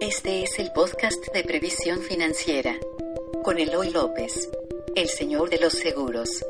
Este es el podcast de previsión financiera con Eloy López, el señor de los seguros.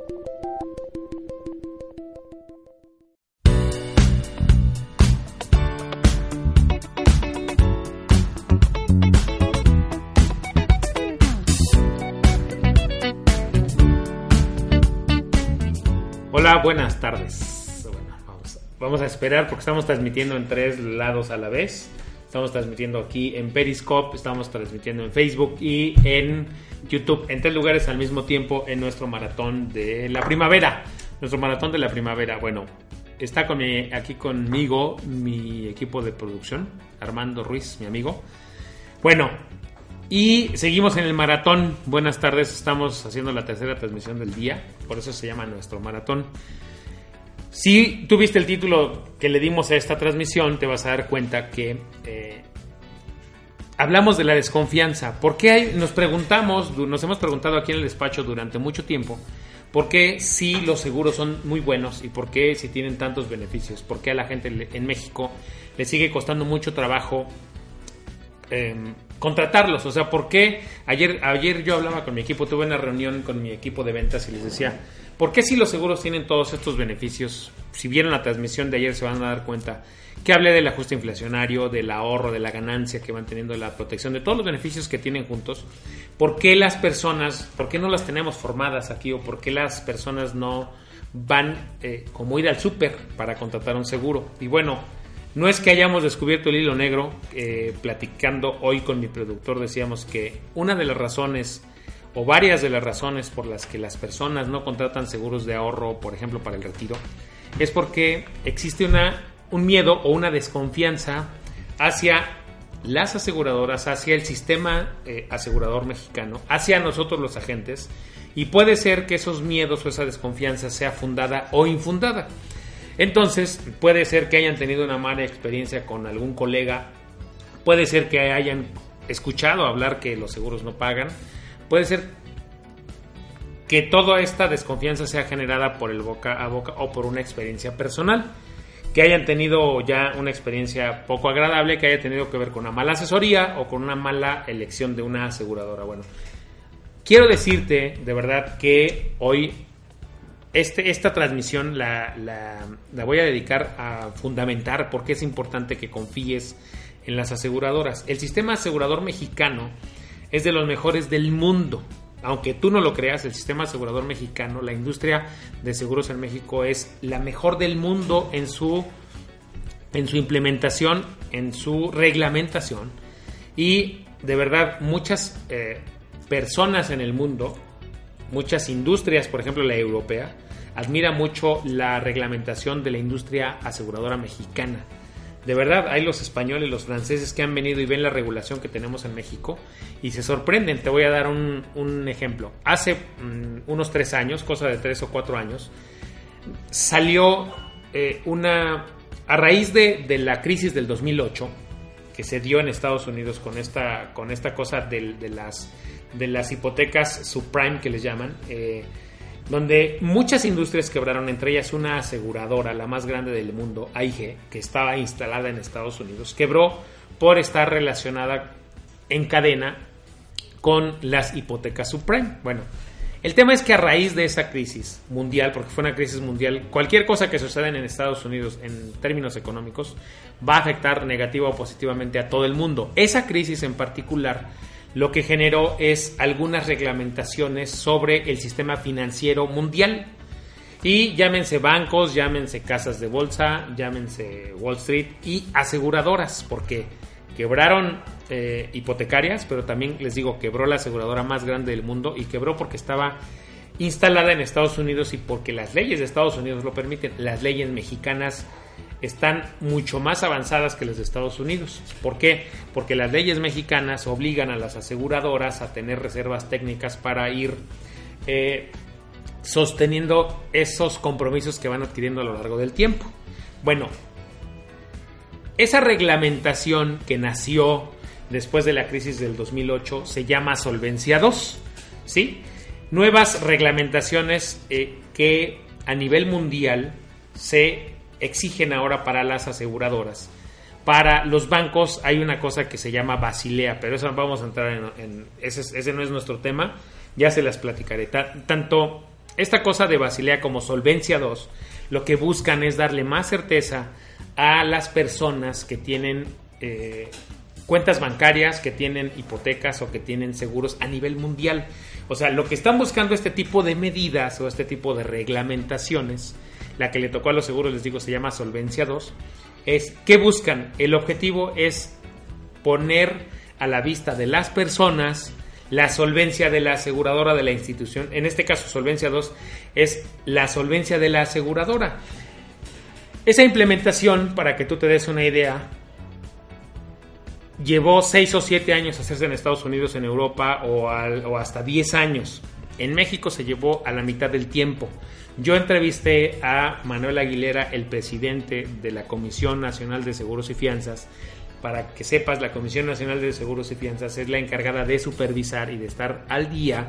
Hola, buenas tardes. Bueno, vamos, vamos a esperar porque estamos transmitiendo en tres lados a la vez. Estamos transmitiendo aquí en Periscope, estamos transmitiendo en Facebook y en YouTube, en tres lugares al mismo tiempo en nuestro maratón de la primavera. Nuestro maratón de la primavera. Bueno, está aquí conmigo mi equipo de producción, Armando Ruiz, mi amigo. Bueno, y seguimos en el maratón. Buenas tardes, estamos haciendo la tercera transmisión del día, por eso se llama nuestro maratón. Si tuviste el título que le dimos a esta transmisión, te vas a dar cuenta que eh, hablamos de la desconfianza. ¿Por qué hay- nos preguntamos, nos hemos preguntado aquí en el despacho durante mucho tiempo, por qué si los seguros son muy buenos y por qué si tienen tantos beneficios? ¿Por qué a la gente en México le sigue costando mucho trabajo eh, contratarlos. O sea, ¿por qué? Ayer, ayer yo hablaba con mi equipo, tuve una reunión con mi equipo de ventas y les decía, ¿por qué si los seguros tienen todos estos beneficios? Si vieron la transmisión de ayer se van a dar cuenta que hablé del ajuste inflacionario, del ahorro, de la ganancia que van teniendo, de la protección, de todos los beneficios que tienen juntos. ¿Por qué las personas, por qué no las tenemos formadas aquí o por qué las personas no van eh, como ir al súper para contratar un seguro? Y bueno, no es que hayamos descubierto el hilo negro, eh, platicando hoy con mi productor decíamos que una de las razones o varias de las razones por las que las personas no contratan seguros de ahorro, por ejemplo, para el retiro, es porque existe una, un miedo o una desconfianza hacia las aseguradoras, hacia el sistema eh, asegurador mexicano, hacia nosotros los agentes, y puede ser que esos miedos o esa desconfianza sea fundada o infundada. Entonces, puede ser que hayan tenido una mala experiencia con algún colega, puede ser que hayan escuchado hablar que los seguros no pagan, puede ser que toda esta desconfianza sea generada por el boca a boca o por una experiencia personal, que hayan tenido ya una experiencia poco agradable, que haya tenido que ver con una mala asesoría o con una mala elección de una aseguradora. Bueno, quiero decirte de verdad que hoy este, esta transmisión la, la, la, voy a dedicar a fundamentar por qué es importante que confíes en las aseguradoras. El sistema asegurador mexicano es de los mejores del mundo. Aunque tú no lo creas, el sistema asegurador mexicano, la industria de seguros en México es la mejor del mundo en su, en su implementación, en su reglamentación. Y de verdad, muchas eh, personas en el mundo, muchas industrias, por ejemplo la europea, admira mucho la reglamentación de la industria aseguradora mexicana. De verdad, hay los españoles, los franceses que han venido y ven la regulación que tenemos en México y se sorprenden. Te voy a dar un, ejemplo. Hace um, unos tres años, cosa de tres o cuatro años, salió eh, una... A raíz de, de, la crisis del 2008, que se dio en Estados Unidos con esta, con esta cosa de, de las, de las hipotecas subprime que les llaman, eh, donde muchas industrias quebraron, entre ellas una aseguradora, la más grande del mundo, AIG, que estaba instalada en Estados Unidos, quebró por estar relacionada en cadena con las hipotecas subprime. Bueno, el tema es que a raíz de esa crisis mundial, porque fue una crisis mundial, cualquier cosa que suceda en Estados Unidos en términos económicos va a afectar negativa o positivamente a todo el mundo. Esa crisis en particular lo que generó es algunas reglamentaciones sobre el sistema financiero mundial. Y llámense bancos, llámense casas de bolsa, llámense Wall Street y aseguradoras, porque quebraron eh, hipotecarias, pero también les digo, quebró la aseguradora más grande del mundo y quebró porque estaba instalada en Estados Unidos y porque las leyes de Estados Unidos lo permiten. Las leyes mexicanas están mucho más avanzadas que las de Estados Unidos. ¿Por qué? Porque las leyes mexicanas obligan a las aseguradoras a tener reservas técnicas para ir eh, sosteniendo esos compromisos que van adquiriendo a lo largo del tiempo. Bueno, esa reglamentación que nació después de la crisis del 2008 se llama Solvencia 2, ¿sí? Nuevas reglamentaciones eh, que a nivel mundial se exigen ahora para las aseguradoras Para los bancos hay una cosa que se llama Basilea, pero eso vamos a entrar en... ese, no es nuestro tema, ya se las platicaré. tanto esta cosa de Basilea como Solvencia 2, lo que buscan es darle más certeza a las personas que tienen eh, cuentas bancarias, que tienen hipotecas o que tienen seguros a nivel mundial. O sea, lo que están buscando este tipo de medidas o este tipo de reglamentaciones, la que le tocó a los seguros, les digo, se llama Solvencia 2, es ¿qué buscan? El objetivo es poner a la vista de las personas la solvencia de la aseguradora de la institución. En este caso, Solvencia 2 es la solvencia de la aseguradora. Esa implementación, para que tú te des una idea, llevó 6 o 7 años hacerse en Estados Unidos, en Europa o, hasta 10 años. En México se llevó a la mitad del tiempo. Yo entrevisté a Manuel Aguilera, el presidente de la Comisión Nacional de Seguros y Fianzas. Para que sepas, la Comisión Nacional de Seguros y Fianzas es la encargada de supervisar y de estar al día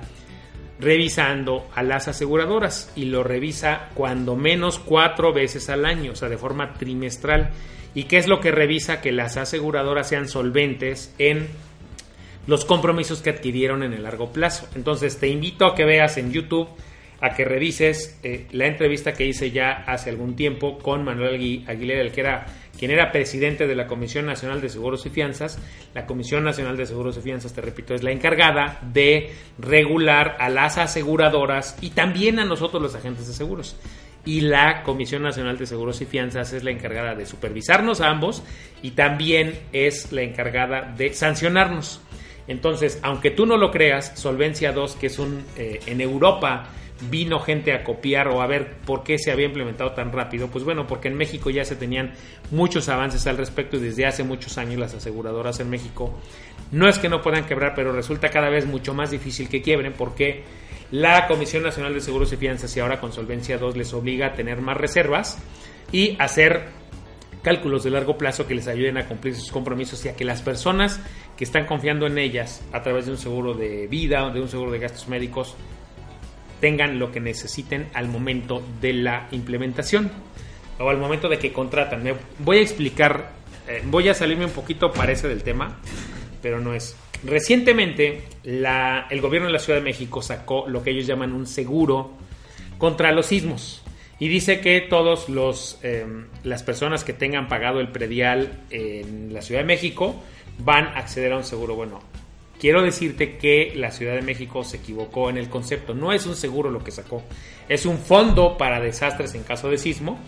revisando a las aseguradoras y lo revisa cuando menos cuatro veces al año, o sea, de forma trimestral. ¿Y qué es lo que revisa? Que las aseguradoras sean solventes en los compromisos que adquirieron en el largo plazo. Entonces te invito a que veas en YouTube, a que revises eh, la entrevista que hice ya hace algún tiempo con Manuel Aguilera, el que era, quien era presidente de la Comisión Nacional de Seguros y Fianzas. La Comisión Nacional de Seguros y Fianzas, te repito, es la encargada de regular a las aseguradoras y también a nosotros los agentes de seguros y la Comisión Nacional de Seguros y Fianzas es la encargada de supervisarnos a ambos y también es la encargada de sancionarnos. Entonces, aunque tú no lo creas, Solvencia 2, que es un eh, en Europa vino gente a copiar o a ver por qué se había implementado tan rápido, pues bueno, porque en México ya se tenían muchos avances al respecto y desde hace muchos años las aseguradoras en México. No es que no puedan quebrar, pero resulta cada vez mucho más difícil que quiebren porque la Comisión Nacional de Seguros y Fianzas y ahora con Solvencia 2 les obliga a tener más reservas y hacer cálculos de largo plazo que les ayuden a cumplir sus compromisos y a que las personas que están confiando en ellas a través de un seguro de vida o de un seguro de gastos médicos tengan lo que necesiten al momento de la implementación o al momento de que contratan. Voy a explicar, eh, voy a salirme un poquito, parece del tema, pero no es. Recientemente, el gobierno de la Ciudad de México sacó lo que ellos llaman un seguro contra los sismos. Y dice que todos los em, las personas que tengan pagado el predial en la Ciudad de México van a acceder a un seguro. Bueno, quiero decirte que la Ciudad de México se equivocó en el concepto. No es un seguro lo que sacó, es un fondo para desastres en caso de sismo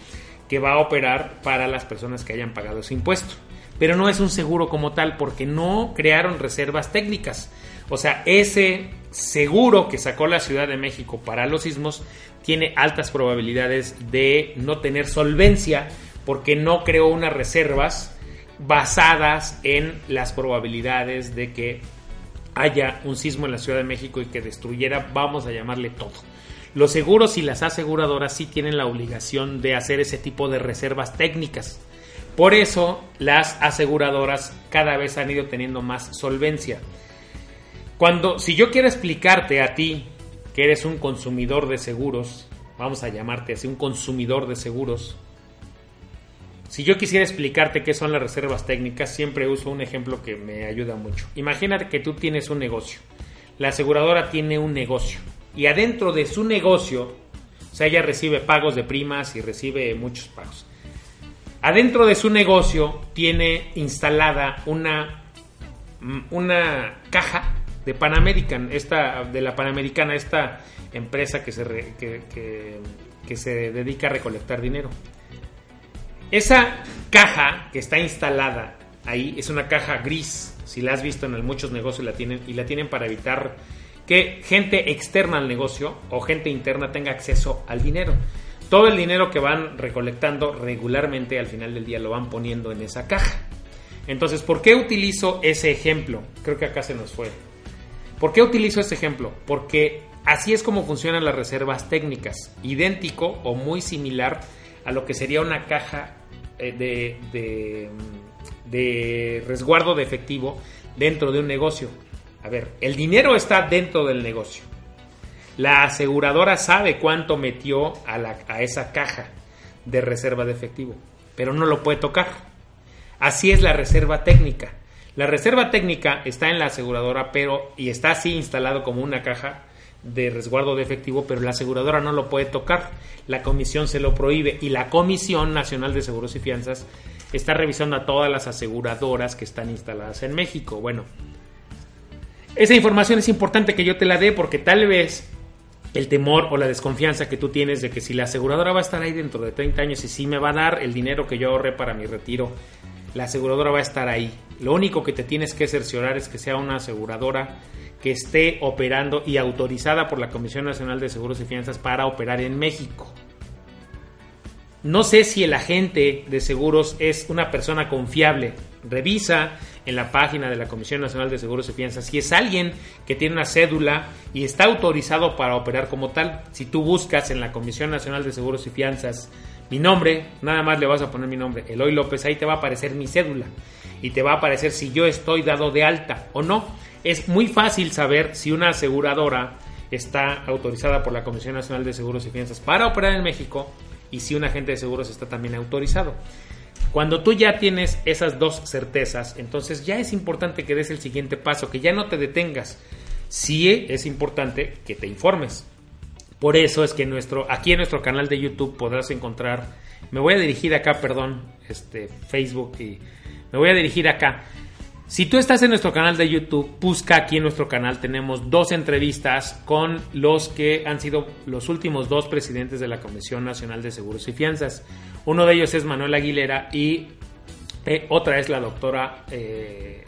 que va a operar para las personas que hayan pagado ese impuesto pero no es un seguro como tal porque no crearon reservas técnicas. O sea, ese seguro que sacó la Ciudad de México para los sismos tiene altas probabilidades de no tener solvencia porque no creó unas reservas basadas en las probabilidades de que haya un sismo en la Ciudad de México y que destruyera, vamos a llamarle todo. Los seguros y las aseguradoras sí tienen la obligación de hacer ese tipo de reservas técnicas. Por eso las aseguradoras cada vez han ido teniendo más solvencia. Cuando, si yo quiero explicarte a ti que eres un consumidor de seguros, vamos a llamarte así, un consumidor de seguros, si yo quisiera explicarte qué son las reservas técnicas, siempre uso un ejemplo que me ayuda mucho. Imagínate que tú tienes un negocio. La aseguradora tiene un negocio. Y adentro de su negocio, o sea, ella recibe pagos de primas y recibe muchos pagos. Adentro de su negocio tiene instalada una, una caja de Panamerican, esta, de la Panamericana, esta empresa que se, que, se dedica a recolectar dinero. Esa caja que está instalada ahí es una caja gris. Si la has visto en muchos negocios la tienen y la tienen para evitar que gente externa al negocio o gente interna tenga acceso al dinero todo el dinero que van recolectando regularmente al final del día lo van poniendo en esa caja. Entonces, ¿por qué utilizo ese ejemplo? Creo que acá se nos fue. ¿Por qué utilizo ese ejemplo? Porque así es como funcionan las reservas técnicas, idéntico o muy similar a lo que sería una caja de, de, de resguardo de efectivo dentro de un negocio. A ver, el dinero está dentro del negocio. La aseguradora sabe cuánto metió a, esa caja de reserva de efectivo, pero no lo puede tocar. Así es la reserva técnica. La reserva técnica está en la aseguradora, pero y está así instalado como una caja de resguardo de efectivo, pero la aseguradora no lo puede tocar. La comisión se lo prohíbe y la Comisión Nacional de Seguros y Fianzas está revisando a todas las aseguradoras que están instaladas en México. Bueno, esa información es importante que yo te la dé porque tal vez el temor o la desconfianza que tú tienes de que si la aseguradora va a estar ahí dentro de 30 años y si me va a dar el dinero que yo ahorré para mi retiro, la aseguradora va a estar ahí. Lo único que te tienes que cerciorar es que sea una aseguradora que esté operando y autorizada por la Comisión Nacional de Seguros y Fianzas para operar en México. No sé si el agente de seguros es una persona confiable. Revisa en la página de la Comisión Nacional de Seguros y Fianzas si es alguien que tiene una cédula y está autorizado para operar como tal. Si tú buscas en la Comisión Nacional de Seguros y Fianzas mi nombre, nada más le vas a poner mi nombre, Eloy López, ahí te va a aparecer mi cédula y te va a aparecer si yo estoy dado de alta o no. Es muy fácil saber si una aseguradora está autorizada por la Comisión Nacional de Seguros y Fianzas para operar en México y si un agente de seguros está también autorizado. Cuando tú ya tienes esas dos certezas, entonces ya es importante que des el siguiente paso, que ya no te detengas. Sí es importante que te informes. Por eso es que nuestro, aquí en nuestro canal de YouTube podrás encontrar, me voy a dirigir acá, perdón, este Facebook y me voy a dirigir acá. Si tú estás en nuestro canal de YouTube, busca aquí en nuestro canal, tenemos dos entrevistas con los que han sido los últimos dos presidentes de la Comisión Nacional de Seguros y Fianzas. Uno de ellos es Manuel Aguilera y eh, otra es la doctora eh,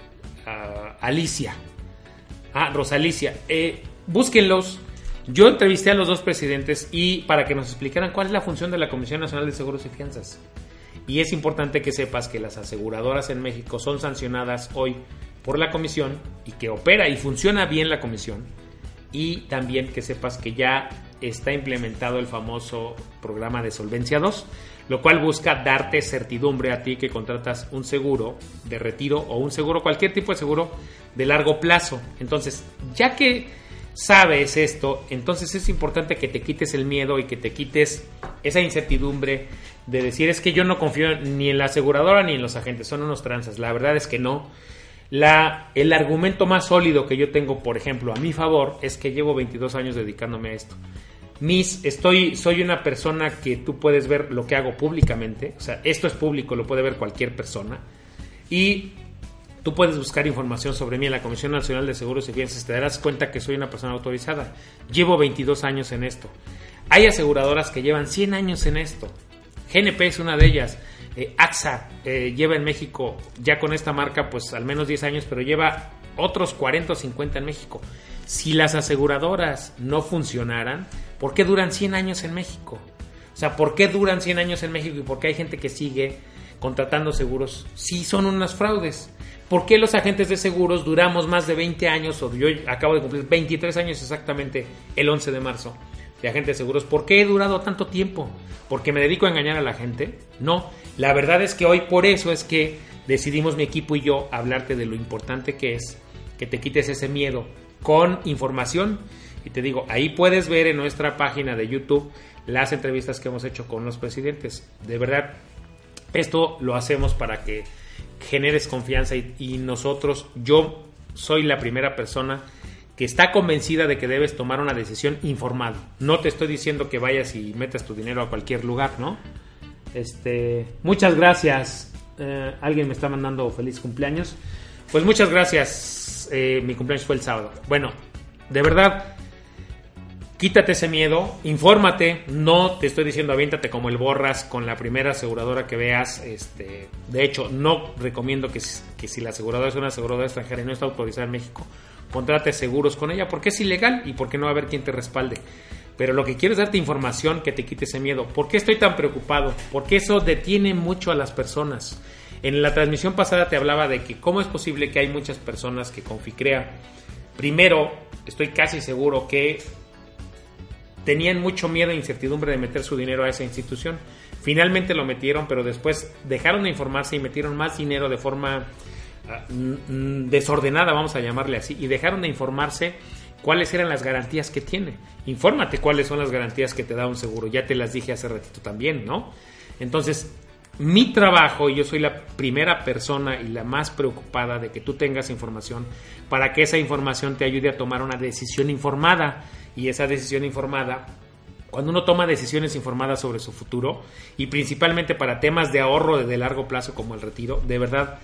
Alicia. Ah, Rosalicia. Eh, búsquenlos. Yo entrevisté a los dos presidentes y para que nos explicaran cuál es la función de la Comisión Nacional de Seguros y Fianzas. Y es importante que sepas que las aseguradoras en México son sancionadas hoy por la comisión y que opera y funciona bien la comisión. Y también que sepas que ya está implementado el famoso programa de Solvencia 2, lo cual busca darte certidumbre a ti que contratas un seguro de retiro o un seguro, cualquier tipo de seguro de largo plazo. Entonces, ya que sabes esto, entonces es importante que te quites el miedo y que te quites esa incertidumbre de decir es que yo no confío ni en la aseguradora ni en los agentes, son unos tranzas. La verdad es que no. El argumento más sólido que yo tengo, por ejemplo, a mi favor, es que llevo 22 años dedicándome a esto. Mis, estoy, soy una persona que tú puedes ver lo que hago públicamente, o sea, esto es público, lo puede ver cualquier persona. Y tú puedes buscar información sobre mí en la Comisión Nacional de Seguros y Fianzas, te darás cuenta que soy una persona autorizada. Llevo 22 años en esto. Hay aseguradoras que llevan 100 años en esto. GNP es una de ellas. Eh, AXA eh, lleva en México, ya con esta marca, pues al menos 10 años, pero lleva otros 40 o 50 en México. Si las aseguradoras no funcionaran, ¿por qué duran 100 años en México? O sea, ¿por qué duran 100 años en México y por qué hay gente que sigue contratando seguros si son unas fraudes? ¿Por qué los agentes de seguros duramos más de 20 años, o yo acabo de cumplir 23 años exactamente el 11 de marzo? De agentes seguros. ¿Por qué he durado tanto tiempo? ¿Porque me dedico a engañar a la gente? No, la verdad es que hoy por eso es que decidimos mi equipo y yo hablarte de lo importante que es que te quites ese miedo con información. Y te digo, ahí puedes ver en nuestra página de YouTube las entrevistas que hemos hecho con los presidentes. De verdad, esto lo hacemos para que generes confianza y, y nosotros, yo soy la primera persona está convencida de que debes tomar una decisión informada. No te estoy diciendo que vayas y metas tu dinero a cualquier lugar, ¿no? Este, muchas gracias. Eh, alguien me está mandando feliz cumpleaños. Pues muchas gracias. Eh, mi cumpleaños fue el sábado. Bueno, de verdad, quítate ese miedo, infórmate. No te estoy diciendo aviéntate como el borras con la primera aseguradora que veas. Este, de hecho, no recomiendo que, que si la aseguradora es una aseguradora extranjera y no está autorizada en México, contrate seguros con ella porque es ilegal y porque no va a haber quien te respalde. Pero lo que quiero es darte información que te quite ese miedo. ¿Por qué estoy tan preocupado? Porque eso detiene mucho a las personas. En la transmisión pasada te hablaba de que cómo es posible que hay muchas personas que con FICREA, primero, estoy casi seguro que tenían mucho miedo e incertidumbre de meter su dinero a esa institución. Finalmente lo metieron, pero después dejaron de informarse y metieron más dinero de forma desordenada, vamos a llamarle así, y dejaron de informarse cuáles eran las garantías que tiene. Infórmate cuáles son las garantías que te da un seguro. Ya te las dije hace ratito también, ¿no? Entonces, mi trabajo, y yo soy la primera persona y la más preocupada de que tú tengas información para que esa información te ayude a tomar una decisión informada. Y esa decisión informada, cuando uno toma decisiones informadas sobre su futuro, y principalmente para temas de ahorro de largo plazo como el retiro, de verdad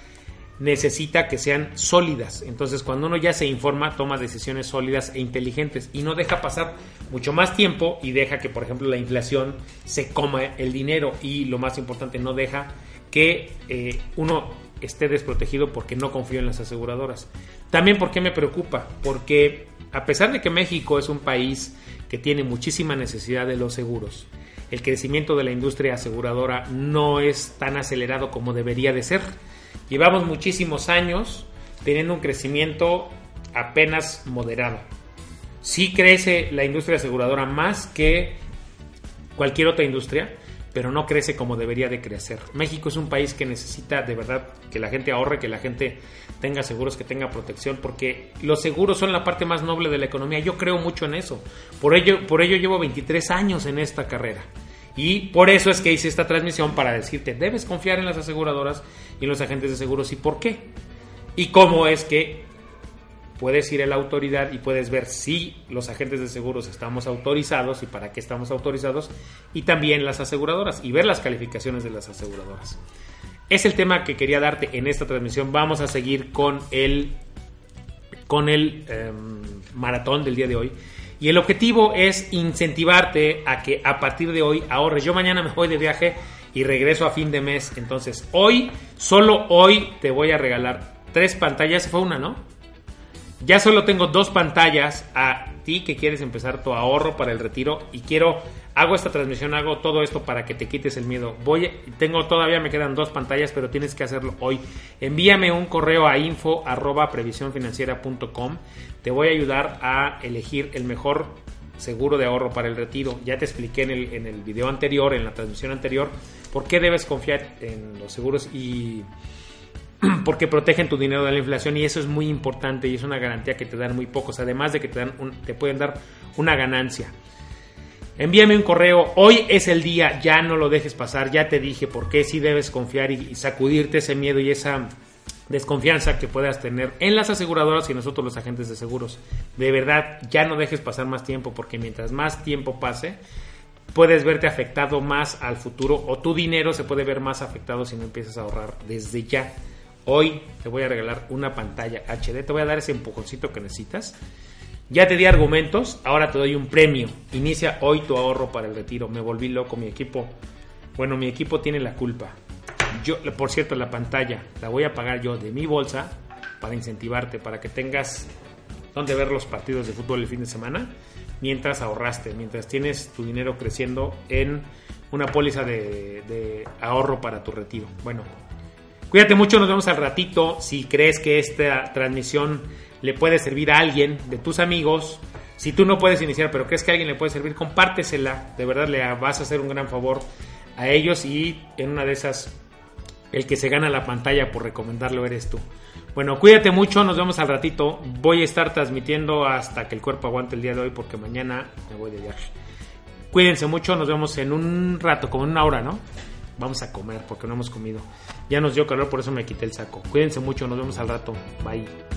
necesita que sean sólidas. Entonces, cuando uno ya se informa, toma decisiones sólidas e inteligentes y no deja pasar mucho más tiempo y deja que, por ejemplo, la inflación se coma el dinero y, lo más importante, no deja que eh, uno esté desprotegido porque no confío en las aseguradoras. También, ¿por qué me preocupa? Porque a pesar de que México es un país que tiene muchísima necesidad de los seguros, el crecimiento de la industria aseguradora no es tan acelerado como debería de ser Llevamos muchísimos años teniendo un crecimiento apenas moderado. Sí crece la industria aseguradora más que cualquier otra industria, pero no crece como debería de crecer. México es un país que necesita de verdad que la gente ahorre, que la gente tenga seguros, que tenga protección, porque los seguros son la parte más noble de la economía. Yo creo mucho en eso. Por ello, por ello llevo 23 años en esta carrera. Y por eso es que hice esta transmisión para decirte, debes confiar en las aseguradoras y los agentes de seguros y por qué. Y cómo es que puedes ir a la autoridad y puedes ver si los agentes de seguros estamos autorizados y para qué estamos autorizados y también las aseguradoras y ver las calificaciones de las aseguradoras. Es el tema que quería darte en esta transmisión. Vamos a seguir con el, con el em, maratón del día de hoy. Y el objetivo es incentivarte a que a partir de hoy ahorres. Yo mañana me voy de viaje y regreso a fin de mes. Entonces, hoy, solo hoy te voy a regalar tres pantallas. Fue una, ¿no? Ya solo tengo dos pantallas a ti que quieres empezar tu ahorro para el retiro y quiero hago esta transmisión, hago todo esto para que te quites el miedo. Voy tengo todavía me quedan dos pantallas, pero tienes que hacerlo hoy. Envíame un correo a info Te voy a ayudar a elegir el mejor seguro de ahorro para el retiro. Ya te expliqué en el, en el video anterior, en la transmisión anterior, por qué debes confiar en los seguros y porque protegen tu dinero de la inflación y eso es muy importante y es una garantía que te dan muy pocos, además de que te, dan te pueden dar una ganancia. Envíame un correo, hoy es el día, ya no lo dejes pasar, ya te dije por qué sí debes confiar y, sacudirte ese miedo y esa desconfianza que puedas tener en las aseguradoras y nosotros los agentes de seguros. De verdad, ya no dejes pasar más tiempo porque mientras más tiempo pase, puedes verte afectado más al futuro o tu dinero se puede ver más afectado si no empiezas a ahorrar desde ya. Hoy te voy a regalar una pantalla HD, te voy a dar ese empujoncito que necesitas. Ya te di argumentos, ahora te doy un premio. Inicia hoy tu ahorro para el retiro. Me volví loco, mi equipo. Bueno, mi equipo tiene la culpa. Yo, por cierto, la pantalla la voy a pagar yo de mi bolsa para incentivarte, para que tengas donde ver los partidos de fútbol el fin de semana, mientras ahorraste, mientras tienes tu dinero creciendo en una póliza de, ahorro para tu retiro. Bueno, Cuídate mucho, nos vemos al ratito. Si crees que esta transmisión le puede servir a alguien de tus amigos, si tú no puedes iniciar, pero crees que alguien le puede servir, compártesela. De verdad le vas a hacer un gran favor a ellos y en una de esas, el que se gana la pantalla por recomendarlo eres tú. Bueno, cuídate mucho, nos vemos al ratito. Voy a estar transmitiendo hasta que el cuerpo aguante el día de hoy porque mañana me voy de viaje. Cuídense mucho, nos vemos en un rato, como en una hora, ¿no? Vamos a comer porque no hemos comido. Ya nos dio calor, por eso me quité el saco. Cuídense mucho, nos vemos al rato. Bye.